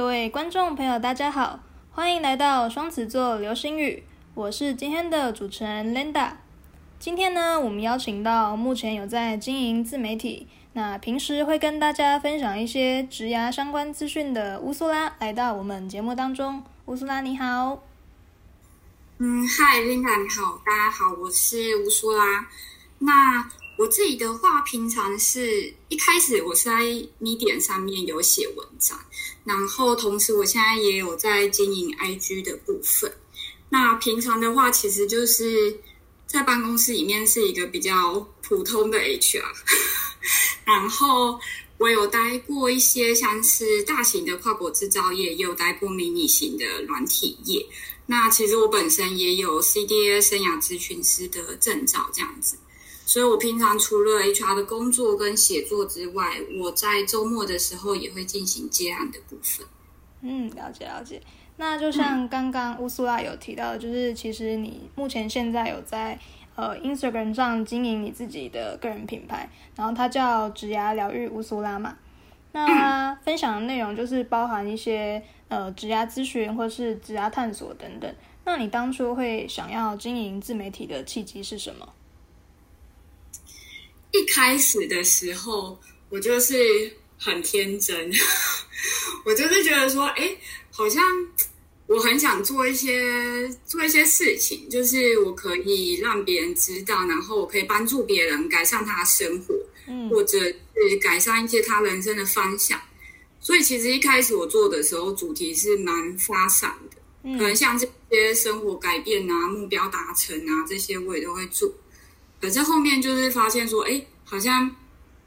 各位观众朋友，大家好，欢迎来到双子座流星雨，我是今天的主持人 Linda。今天呢，我们邀请到目前有在经营自媒体，那平时会跟大家分享一些职涯相关资讯的乌苏拉来到我们节目当中。乌苏拉你好，嗯，嗨，Linda 你好，大家好，我是乌苏拉。那我自己的话，平常是一开始我是在 Medium 上面有写文章，然后同时我现在也有在经营 IG 的部分。那平常的话，其实就是在办公室里面是一个比较普通的 HR，然后我有待过一些像是大型的跨国制造业，也有待过迷你型的软体业。那其实我本身也有 CDA 生涯咨询师的证照，这样子。所以，我平常除了 HR 的工作跟写作之外，我在周末的时候也会进行接案的部分。嗯，了解了解。那就像刚刚乌苏拉有提到的，就是其实你目前现在有在呃 Instagram 上经营你自己的个人品牌，然后它叫“指牙疗愈乌苏拉”嘛。那分享的内容就是包含一些呃职涯咨询或是职涯探索等等。那你当初会想要经营自媒体的契机是什么？一开始的时候，我就是很天真，我就是觉得说，哎，好像我很想做一些做一些事情，就是我可以让别人知道，然后我可以帮助别人改善他的生活，嗯，或者是改善一些他人生的方向。所以其实一开始我做的时候，主题是蛮发散的，可能像这些生活改变啊、目标达成啊这些，我也都会做。可是后面就是发现说，哎，好像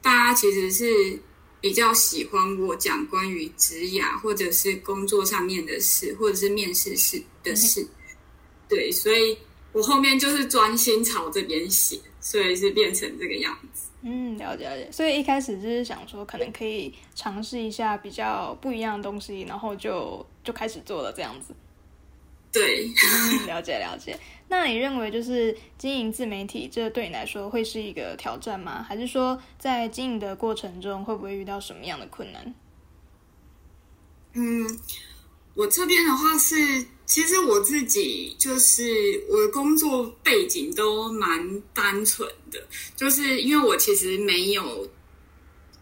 大家其实是比较喜欢我讲关于职涯或者是工作上面的事，或者是面试事的事。对，所以我后面就是专心朝这边写，所以是变成这个样子。嗯，了解了解。所以一开始就是想说，可能可以尝试一下比较不一样的东西，然后就就开始做了这样子。对，了解了解。那你认为就是经营自媒体，这对你来说会是一个挑战吗？还是说在经营的过程中会不会遇到什么样的困难？嗯，我这边的话是，其实我自己就是我的工作背景都蛮单纯的，就是因为我其实没有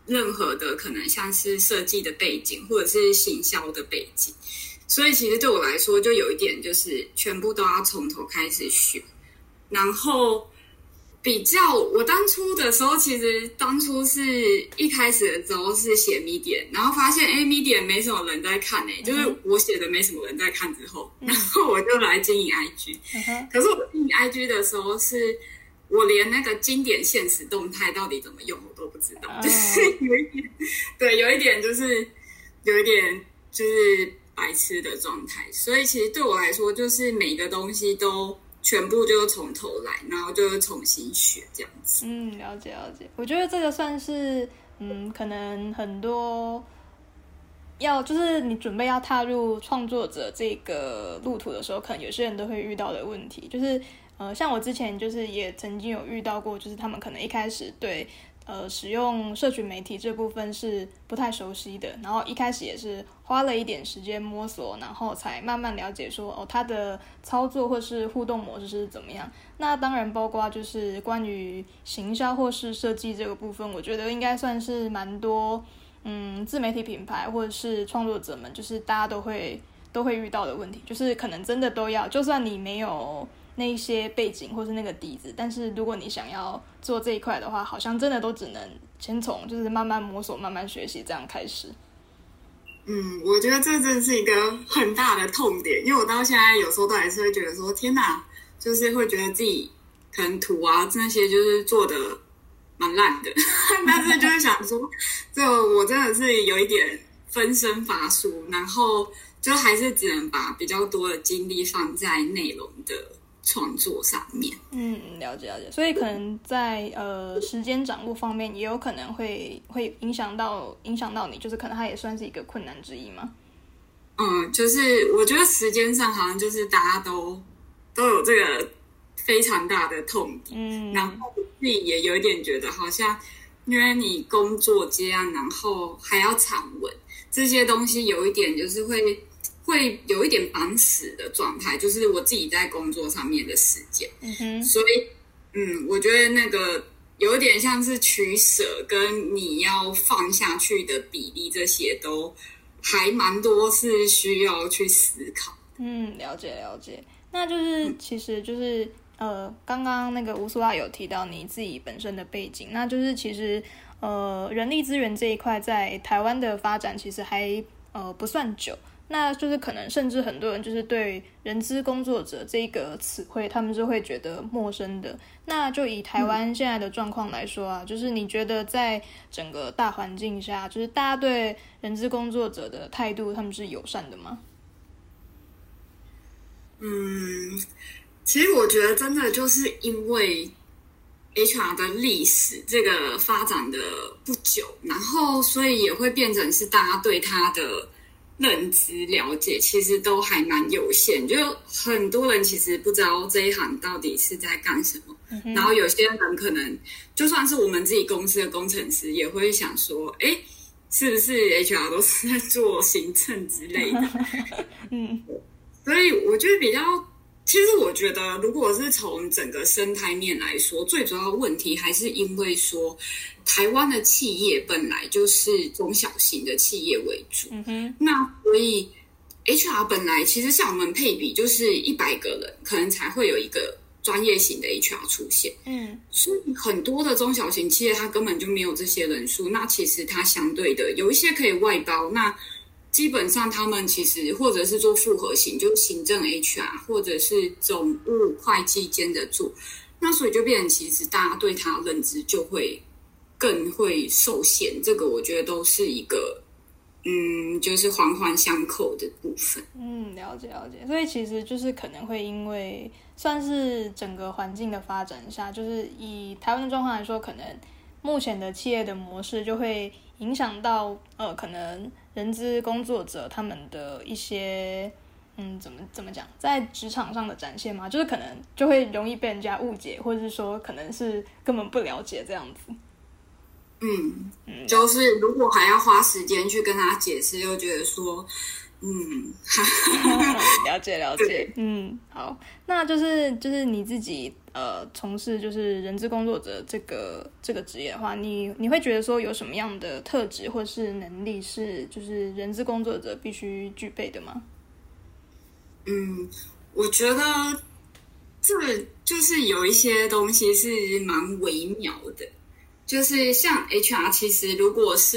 任何的可能像是设计的背景或者是行销的背景。所以其实对我来说，就有一点就是全部都要从头开始学。然后比较我当初的时候，其实当初是一开始的时候是写 Medium，然后发现哎，Medium 没什么人在看哎，就是我写的没什么人在看之后，然后我就来经营 IG。可是我经营 IG 的时候，是我连那个经典现实动态到底怎么用我都不知道，就是有一点，对，有一点就是有一点就是。白痴的状态，所以其实对我来说，就是每个东西都全部就从头来，然后就是重新学这样子。嗯，了解了解。我觉得这个算是，嗯，可能很多要就是你准备要踏入创作者这个路途的时候，可能有些人都会遇到的问题，就是呃，像我之前就是也曾经有遇到过，就是他们可能一开始对。呃，使用社群媒体这部分是不太熟悉的，然后一开始也是花了一点时间摸索，然后才慢慢了解说哦，它的操作或是互动模式是怎么样。那当然包括就是关于行销或是设计这个部分，我觉得应该算是蛮多嗯自媒体品牌或者是创作者们，就是大家都会都会遇到的问题，就是可能真的都要，就算你没有。那一些背景或是那个底子，但是如果你想要做这一块的话，好像真的都只能先从就是慢慢摸索、慢慢学习这样开始。嗯，我觉得这真的是一个很大的痛点，因为我到现在有时候都还是会觉得说，天哪，就是会觉得自己可能图啊那些就是做的蛮烂的，但是就是想说，就我真的是有一点分身乏术，然后就还是只能把比较多的精力放在内容的。创作上面，嗯，了解了解，所以可能在呃时间掌握方面，也有可能会会影响到影响到你，就是可能它也算是一个困难之一吗？嗯，就是我觉得时间上好像就是大家都都有这个非常大的痛点，嗯，然后自己也有一点觉得好像，因为你工作这样，然后还要产稳，这些东西有一点就是会会有一点绑死的状态，就是我自己在工作上面的时间。嗯哼，所以，嗯，我觉得那个有点像是取舍，跟你要放下去的比例，这些都还蛮多是需要去思考。嗯，了解了解。那就是其实就是呃，刚刚那个乌苏拉有提到你自己本身的背景，那就是其实呃，人力资源这一块在台湾的发展其实还呃不算久。那就是可能，甚至很多人就是对“人资工作者”这个词汇，他们是会觉得陌生的。那就以台湾现在的状况来说啊，就是你觉得在整个大环境下，就是大家对人资工作者的态度，他们是友善的吗？嗯，其实我觉得真的就是因为 HR 的历史这个发展的不久，然后所以也会变成是大家对他的。认知了解其实都还蛮有限，就很多人其实不知道这一行到底是在干什么。然后有些人可能就算是我们自己公司的工程师，也会想说：“哎，是不是 HR 都是在做行政之类的？”嗯，所以我觉得比较。其实我觉得，如果是从整个生态面来说，最主要问题还是因为说，台湾的企业本来就是中小型的企业为主。嗯哼。那所以，HR 本来其实像我们配比，就是一百个人，可能才会有一个专业型的 HR 出现。嗯。所以很多的中小型企业，它根本就没有这些人数。那其实它相对的有一些可以外包。那基本上，他们其实或者是做复合型，就行政 HR，或者是总务会计兼着做，那所以就变成其实大家对他认知就会更会受限。这个我觉得都是一个，嗯，就是环环相扣的部分。嗯，了解了解。所以其实就是可能会因为算是整个环境的发展下，就是以台湾的状况来说，可能目前的企业的模式就会影响到呃，可能。人资工作者他们的一些，嗯，怎么怎么讲，在职场上的展现嘛，就是可能就会容易被人家误解，或者是说可能是根本不了解这样子。嗯嗯，就是如果还要花时间去跟他解释，又觉得说。嗯，了解了解，嗯，好，那就是就是你自己呃从事就是人资工作者这个这个职业的话，你你会觉得说有什么样的特质或是能力是就是人资工作者必须具备的吗？嗯，我觉得这就是有一些东西是蛮微妙的，就是像 HR，其实如果是。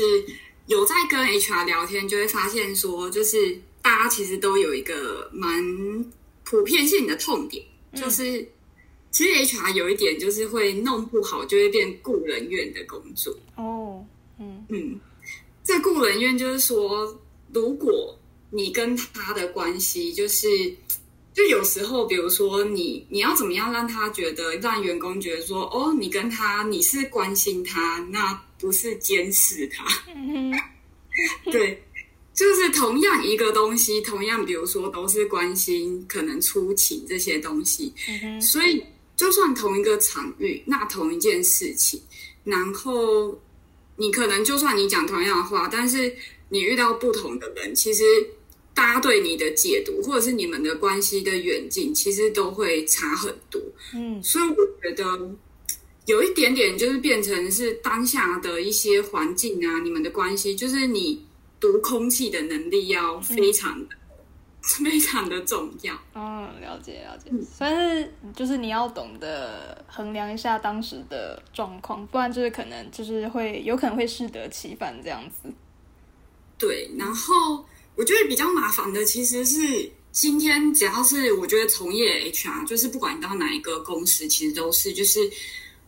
有在跟 HR 聊天，就会发现说，就是大家其实都有一个蛮普遍性的痛点，就是其实 HR 有一点就是会弄不好，就会变雇人院的工作。哦，嗯嗯，这雇人院就是说，如果你跟他的关系就是，就有时候，比如说你你要怎么样让他觉得，让员工觉得说，哦，你跟他你是关心他，那。不是监视他，对，就是同样一个东西，同样比如说都是关心，可能出勤这些东西，所以就算同一个场域，那同一件事情，然后你可能就算你讲同样的话，但是你遇到不同的人，其实大家对你的解读，或者是你们的关系的远近，其实都会差很多。嗯，所以我觉得。有一点点就是变成是当下的一些环境啊，你们的关系，就是你读空气的能力要非常的、非常的重要。嗯，了解了解。但是就是你要懂得衡量一下当时的状况，不然就是可能就是会有可能会适得其反这样子。对，然后我觉得比较麻烦的其实是今天只要是我觉得从业 HR，就是不管你到哪一个公司，其实都是就是。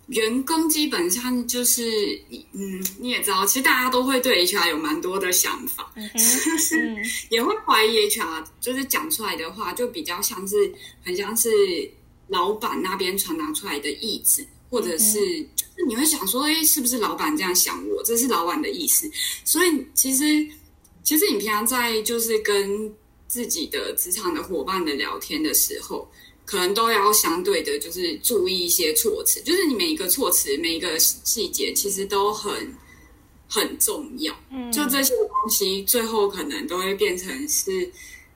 员工基本上就是，嗯，你也知道，其实大家都会对 HR 有蛮多的想法，就是也会怀疑 HR，就是讲出来的话就比较像是，很像是老板那边传达出来的意志，或者是就是你会想说，哎，是不是老板这样想我？这是老板的意思。所以其实，其实你平常在就是跟自己的职场的伙伴的聊天的时候。可能都要相对的，就是注意一些措辞，就是你每一个措辞、每一个细节，其实都很很重要。嗯，就这些东西，最后可能都会变成是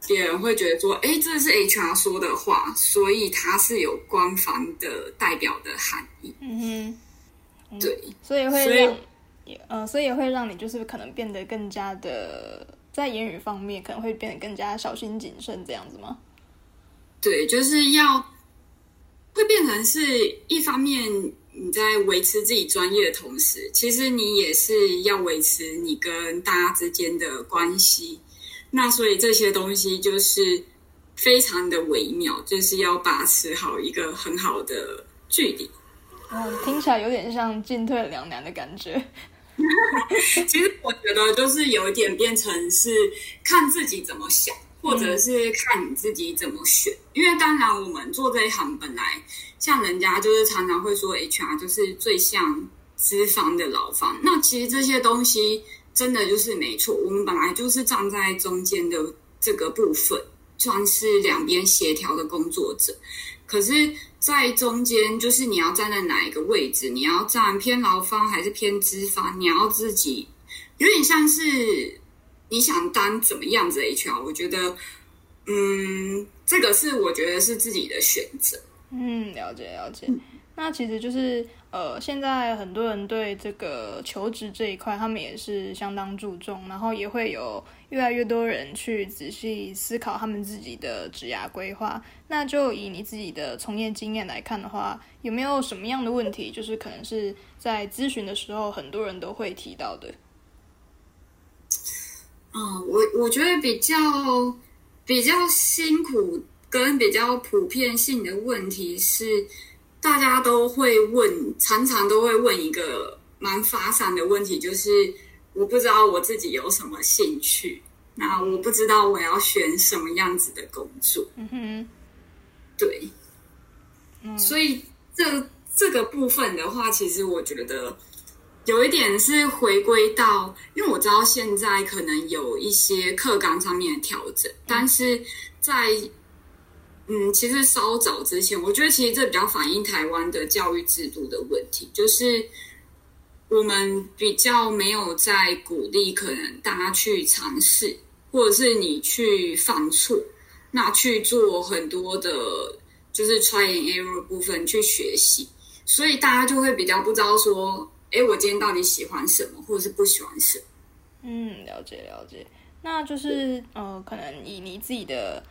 别人会觉得说，哎，这是 HR 说的话，所以它是有官方的代表的含义。嗯哼，对，所以会让，呃，所以也会让你就是可能变得更加的在言语方面可能会变得更加小心谨慎，这样子吗？对，就是要会变成是一方面你在维持自己专业的同时，其实你也是要维持你跟大家之间的关系。那所以这些东西就是非常的微妙，就是要把持好一个很好的距离。嗯，听起来有点像进退两难的感觉。其实我觉得就是有一点变成是看自己怎么想。或者是看你自己怎么选，因为当然我们做这一行本来像人家就是常常会说 HR 就是最像资方的劳方，那其实这些东西真的就是没错，我们本来就是站在中间的这个部分，算是两边协调的工作者。可是，在中间就是你要站在哪一个位置，你要站偏劳方还是偏资方，你要自己有点像是。你想当怎么样子的 HR？我觉得，嗯，这个是我觉得是自己的选择。嗯，了解了解。那其实就是呃，现在很多人对这个求职这一块，他们也是相当注重，然后也会有越来越多人去仔细思考他们自己的职涯规划。那就以你自己的从业经验来看的话，有没有什么样的问题，就是可能是在咨询的时候很多人都会提到的？嗯，我我觉得比较比较辛苦跟比较普遍性的问题是，大家都会问，常常都会问一个蛮发散的问题，就是我不知道我自己有什么兴趣，那我不知道我要选什么样子的工作。嗯哼，对，嗯，所以这这个部分的话，其实我觉得。有一点是回归到，因为我知道现在可能有一些课纲上面的调整，但是在嗯，其实稍早之前，我觉得其实这比较反映台湾的教育制度的问题，就是我们比较没有在鼓励可能大家去尝试，或者是你去犯错，那去做很多的，就是 try and error 部分去学习，所以大家就会比较不知道说。哎，我今天到底喜欢什么，或者是不喜欢什么？嗯，了解了解。那就是呃，可能以你自己的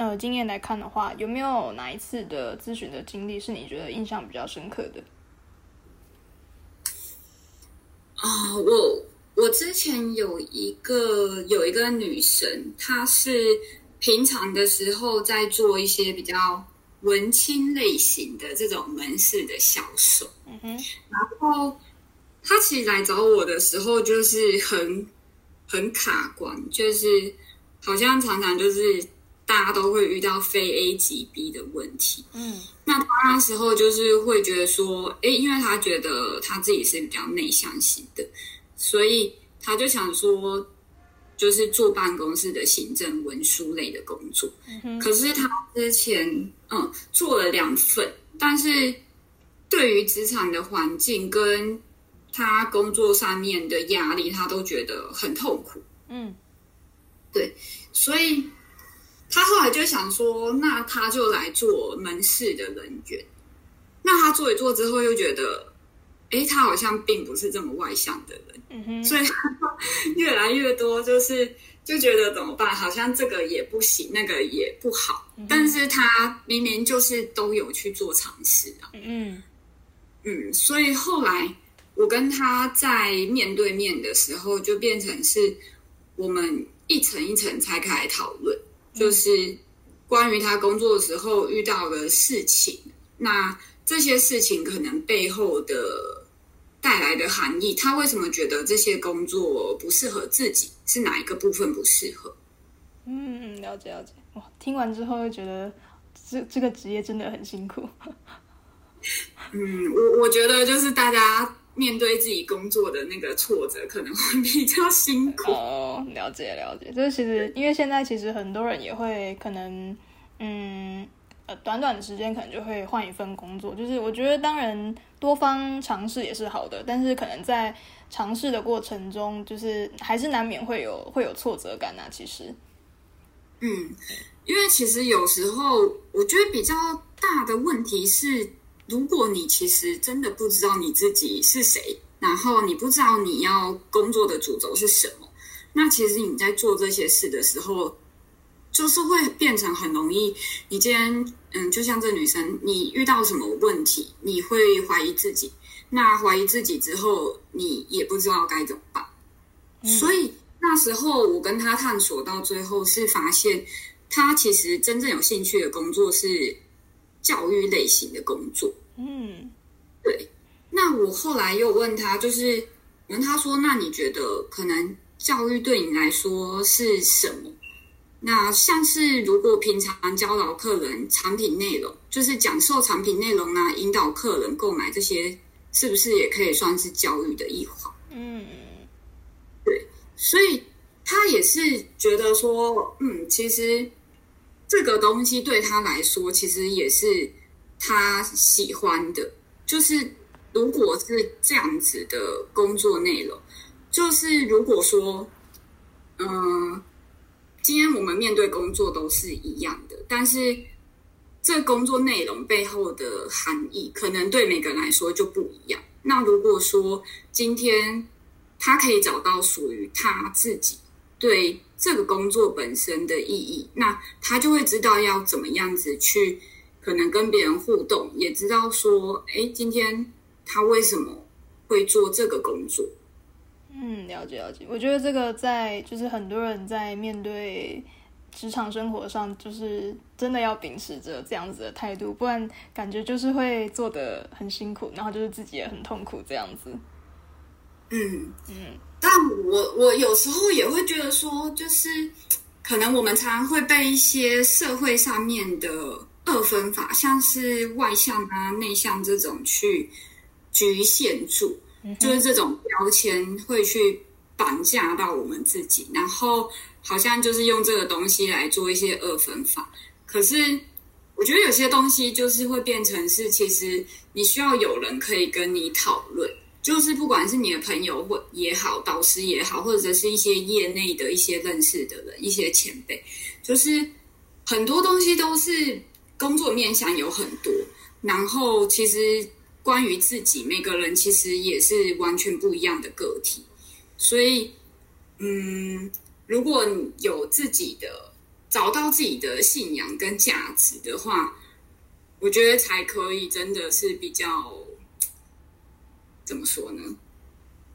呃经验来看的话，有没有哪一次的咨询的经历是你觉得印象比较深刻的？啊，我我之前有一个有一个女生，她是平常的时候在做一些比较文青类型的这种门市的销售，嗯哼，然后。她其实来找我的时候，就是很很卡关，就是好像常常就是大家都会遇到非 A 即 B 的问题。嗯，那他那时候就是会觉得说，哎，因为他觉得他自己是比较内向型的，所以他就想说，就是做办公室的行政文书类的工作。嗯可是他之前嗯做了两份，但是对于职场的环境跟他工作上面的压力，他都觉得很痛苦。嗯，对，所以他后来就想说，那他就来做门市的人员。那他做一做之后，又觉得，哎，他好像并不是这么外向的人。嗯哼，所以越来越多就是就觉得怎么办？好像这个也不行，那个也不好。但是他明明就是都有去做尝试啊。嗯嗯，所以后来。我跟他在面对面的时候，就变成是我们一层一层拆开来讨论，就是关于他工作的时候遇到的事情。那这些事情可能背后的带来的含义，他为什么觉得这些工作不适合自己？是哪一个部分不适合？嗯，了解了解。哇，听完之后又觉得这这个职业真的很辛苦。嗯，我我觉得就是大家。面对自己工作的那个挫折，可能会比较辛苦。哦，了解了解，就是其实因为现在其实很多人也会可能，嗯呃短短的时间可能就会换一份工作。就是我觉得当然多方尝试也是好的，但是可能在尝试的过程中，就是还是难免会有会有挫折感啊。其实，嗯，因为其实有时候我觉得比较大的问题是，如果你其实真的不知道你自己是谁，然后你不知道你要工作的主轴是什么，那其实你在做这些事的时候，就是会变成很容易。你今天，嗯，就像这女生，你遇到什么问题，你会怀疑自己。那怀疑自己之后，你也不知道该怎么办。所以那时候我跟他探索到最后，是发现他其实真正有兴趣的工作是教育类型的工作。嗯，对。那我后来又问他，就是问他说：“那你觉得可能教育对你来说是什么？”那像是如果平常教导客人产品内容，就是讲授产品内容啊，引导客人购买这些。是不是也可以算是教育的一环？嗯，对，所以他也是觉得说，嗯，其实这个东西对他来说，其实也是他喜欢的。就是如果是这样子的工作内容，就是如果说，嗯，今天我们面对工作都是一样的，但是。这工作内容背后的含义，可能对每个人来说就不一样。那如果说今天他可以找到属于他自己对这个工作本身的意义，那他就会知道要怎么样子去可能跟别人互动，也知道说，哎，今天他为什么会做这个工作？嗯，了解了解。我觉得这个在就是很多人在面对。职场生活上，就是真的要秉持着这样子的态度，不然感觉就是会做的很辛苦，然后就是自己也很痛苦这样子。嗯嗯，但我我有时候也会觉得说，就是可能我们常常会被一些社会上面的二分法，像是外向啊、内向这种去局限住，就是这种标签会去绑架到我们自己，然后。好像就是用这个东西来做一些二分法，可是我觉得有些东西就是会变成是，其实你需要有人可以跟你讨论，就是不管是你的朋友或也好，导师也好，或者是一些业内的一些认识的人、一些前辈，就是很多东西都是工作面向有很多，然后其实关于自己每个人其实也是完全不一样的个体，所以嗯。如果你有自己的找到自己的信仰跟价值的话，我觉得才可以真的是比较怎么说呢？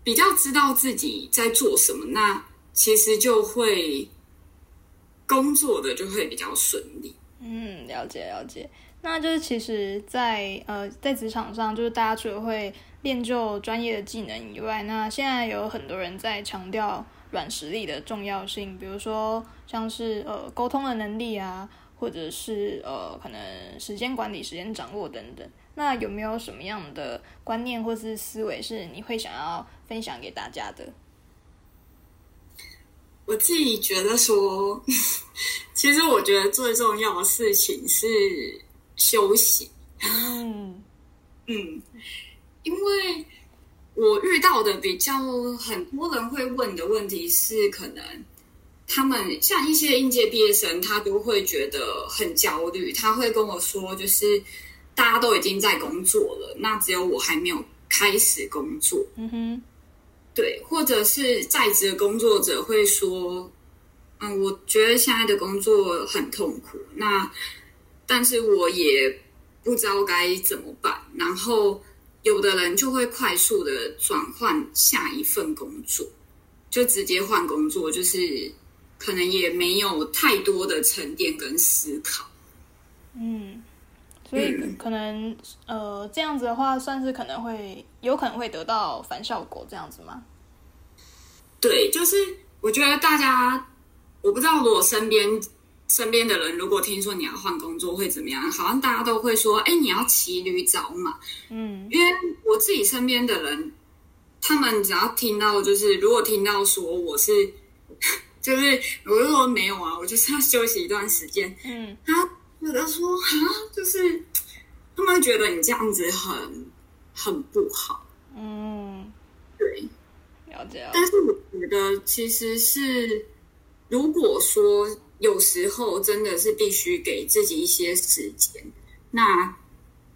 比较知道自己在做什么，那其实就会工作的就会比较顺利。嗯，了解了解。那就是其实，在呃在职场上，就是大家除了会练就专业的技能以外，那现在有很多人在强调。软实力的重要性，比如说像是呃沟通的能力啊，或者是呃可能时间管理、时间掌握等等。那有没有什么样的观念或是思维是你会想要分享给大家的？我自己觉得说，其实我觉得最重要的事情是休息。嗯嗯，因为。我遇到的比较很多人会问的问题是，可能他们像一些应届毕业生，他都会觉得很焦虑。他会跟我说，就是大家都已经在工作了，那只有我还没有开始工作。嗯哼，对，或者是在职的工作者会说，嗯，我觉得现在的工作很痛苦，那但是我也不知道该怎么办，然后。有的人就会快速的转换下一份工作，就直接换工作，就是可能也没有太多的沉淀跟思考。嗯，所以可能呃这样子的话，算是可能会有可能会得到反效果，这样子吗？对，就是我觉得大家，我不知道如果身边。身边的人如果听说你要换工作会怎么样？好像大家都会说：“哎，你要骑驴找马。”嗯，因为我自己身边的人，他们只要听到就是如果听到说我是，就是我就说没有啊，我就是要休息一段时间。嗯，他觉得说啊，就是他们觉得你这样子很很不好。嗯，对，了解了。但是我觉得其实是，如果说有时候真的是必须给自己一些时间，那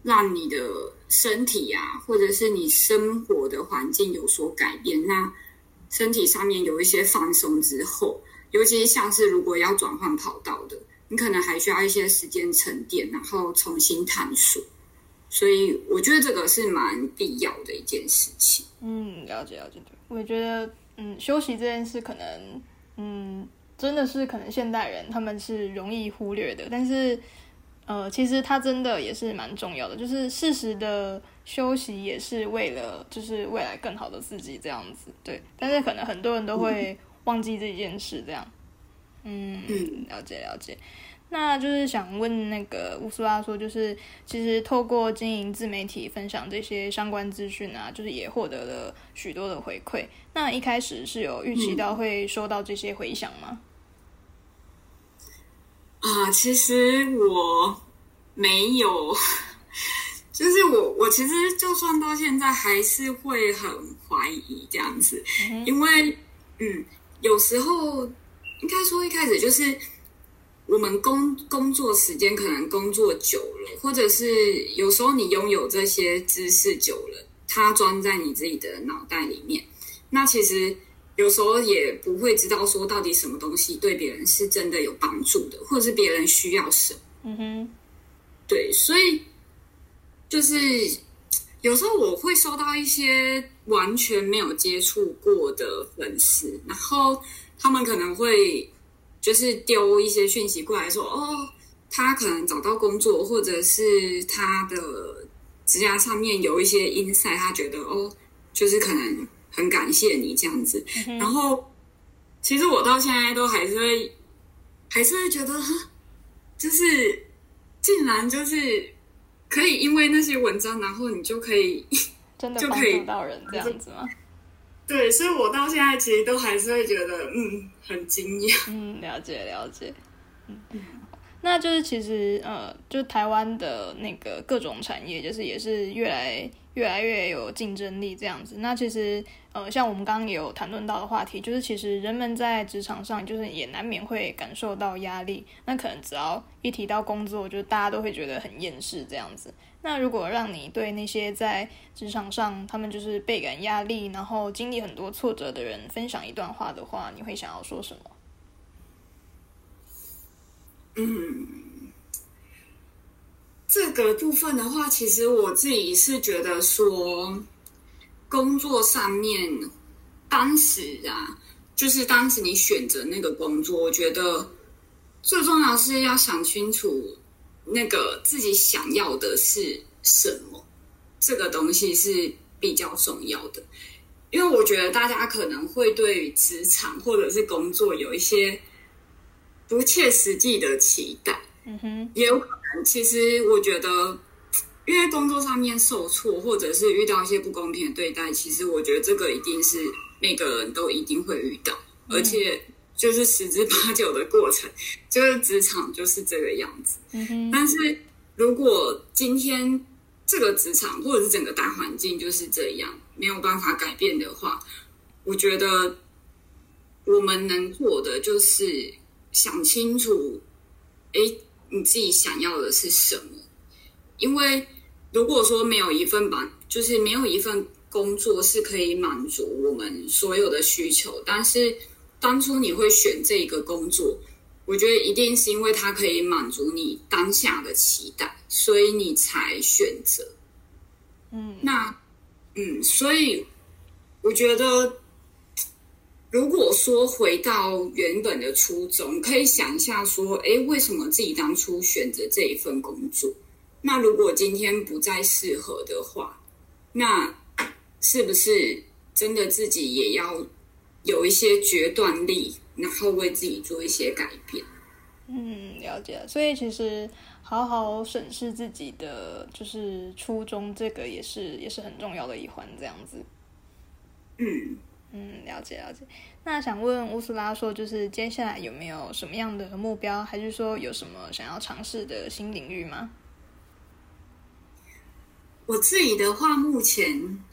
让你的身体啊，或者是你生活的环境有所改变，那身体上面有一些放松之后，尤其像是如果要转换跑道的，你可能还需要一些时间沉淀，然后重新探索。所以我觉得这个是蛮必要的一件事情。嗯，了解了解。我觉得，嗯，休息这件事可能，嗯，真的是可能现代人他们是容易忽略的，但是，呃，其实它真的也是蛮重要的，就是适时的休息也是为了就是未来更好的自己这样子。对，但是可能很多人都会忘记这件事，这样。了解了解。那就是想问那个乌苏拉说，就是其实透过经营自媒体分享这些相关资讯啊，就是也获得了许多的回馈。那一开始是有预期到会收到这些回响吗？啊，其实我没有，就是我我其实就算到现在还是会很怀疑这样子，因为嗯，有时候应该说一开始就是。我们工工作时间可能工作久了，或者是有时候你拥有这些知识久了，它装在你自己的脑袋里面，那其实有时候也不会知道说到底什么东西对别人是真的有帮助的，或者是别人需要什么。嗯哼，对，所以就是有时候我会收到一些完全没有接触过的粉丝，然后他们可能会。就是丢一些讯息过来说，哦，他可能找到工作，或者是他的指甲上面有一些 insight，他觉得哦，就是可能很感谢你这样子。然后，其实我到现在都还是会，还是会觉得，就是竟然就是可以因为那些文章，然后你就可以 真的帮助到人这样子吗？对，所以我到现在其实都还是会觉得，嗯，很惊讶。嗯，了解了解。嗯，那就是其实呃，就台湾的那个各种产业，就是也是越来越来越有竞争力这样子。那其实呃，像我们刚刚也有谈论到的话题，就是其实人们在职场上，就是也难免会感受到压力。那可能只要一提到工作，就大家都会觉得很厌世这样子。那如果让你对那些在职场上他们就是倍感压力，然后经历很多挫折的人分享一段话的话，你会想要说什么？嗯，这个部分的话，其实我自己是觉得说，工作上面，当时啊，就是当时你选择那个工作，我觉得最重要是要想清楚。那个自己想要的是什么？这个东西是比较重要的，因为我觉得大家可能会对职场或者是工作有一些不切实际的期待。嗯哼，也有可能，其实我觉得，因为工作上面受挫，或者是遇到一些不公平的对待，其实我觉得这个一定是每个人都一定会遇到，而且。就是十之八九的过程，就是职场就是这个样子。嗯但是如果今天这个职场或者是整个大环境就是这样，没有办法改变的话，我觉得我们能做的就是想清楚，哎，你自己想要的是什么？因为如果说没有一份满，就是没有一份工作是可以满足我们所有的需求，但是。当初你会选这一个工作，我觉得一定是因为它可以满足你当下的期待，所以你才选择。嗯，那，嗯，所以我觉得，如果说回到原本的初衷，可以想一下说，哎，为什么自己当初选择这一份工作？那如果今天不再适合的话，那是不是真的自己也要？有一些决断力，然后为自己做一些改变。嗯，了解。所以其实好好审视自己的就是初衷，这个也是也是很重要的一环。这样子。嗯，嗯，了解了解。那想问乌斯拉说，就是接下来有没有什么样的目标，还是说有什么想要尝试的新领域吗？我自己的话，目前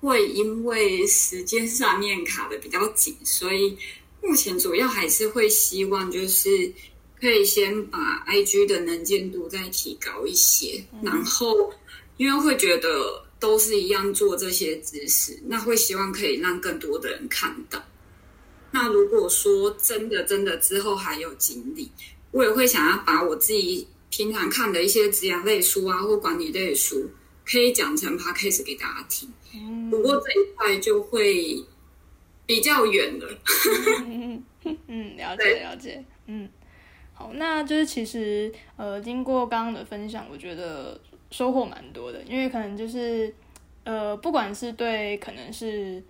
会因为时间上面卡的比较紧，所以目前主要还是会希望就是可以先把 IG 的能见度再提高一些，然后因为会觉得。都是一样做这些知识，那会希望可以让更多的人看到。那如果说真的真的之后还有精力，我也会想要把我自己平常看的一些职业类书啊，或管理类书，可以讲成 podcast 给大家听。不过这一块就会比较远了。嗯 嗯，了解了解。嗯，好，那就是其实呃，经过刚刚的分享，我觉得。收获蛮多的，因为可能就是，呃，不管是对可能是，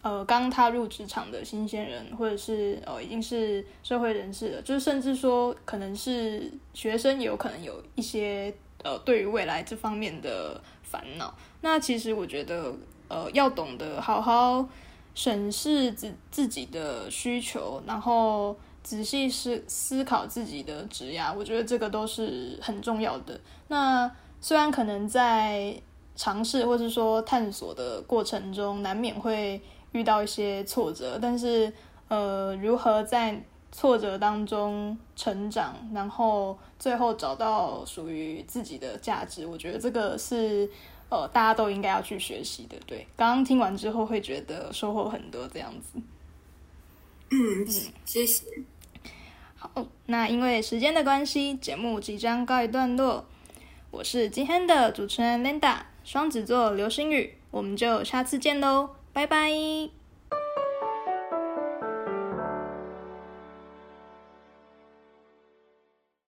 呃，刚踏入职场的新鲜人，或者是呃已经是社会人士了，就是甚至说可能是学生，也有可能有一些呃对于未来这方面的烦恼。那其实我觉得，呃，要懂得好好审视自自己的需求，然后仔细思思考自己的职涯，我觉得这个都是很重要的。那虽然可能在尝试或是说探索的过程中，难免会遇到一些挫折，但是呃，如何在挫折当中成长，然后最后找到属于自己的价值，我觉得这个是呃大家都应该要去学习的。对，刚刚听完之后会觉得收获很多，这样子。嗯，谢谢。好，那因为时间的关系，节目即将告一段落。我是今天的主持人 Linda，双子座流星雨，我们就下次见喽，拜拜。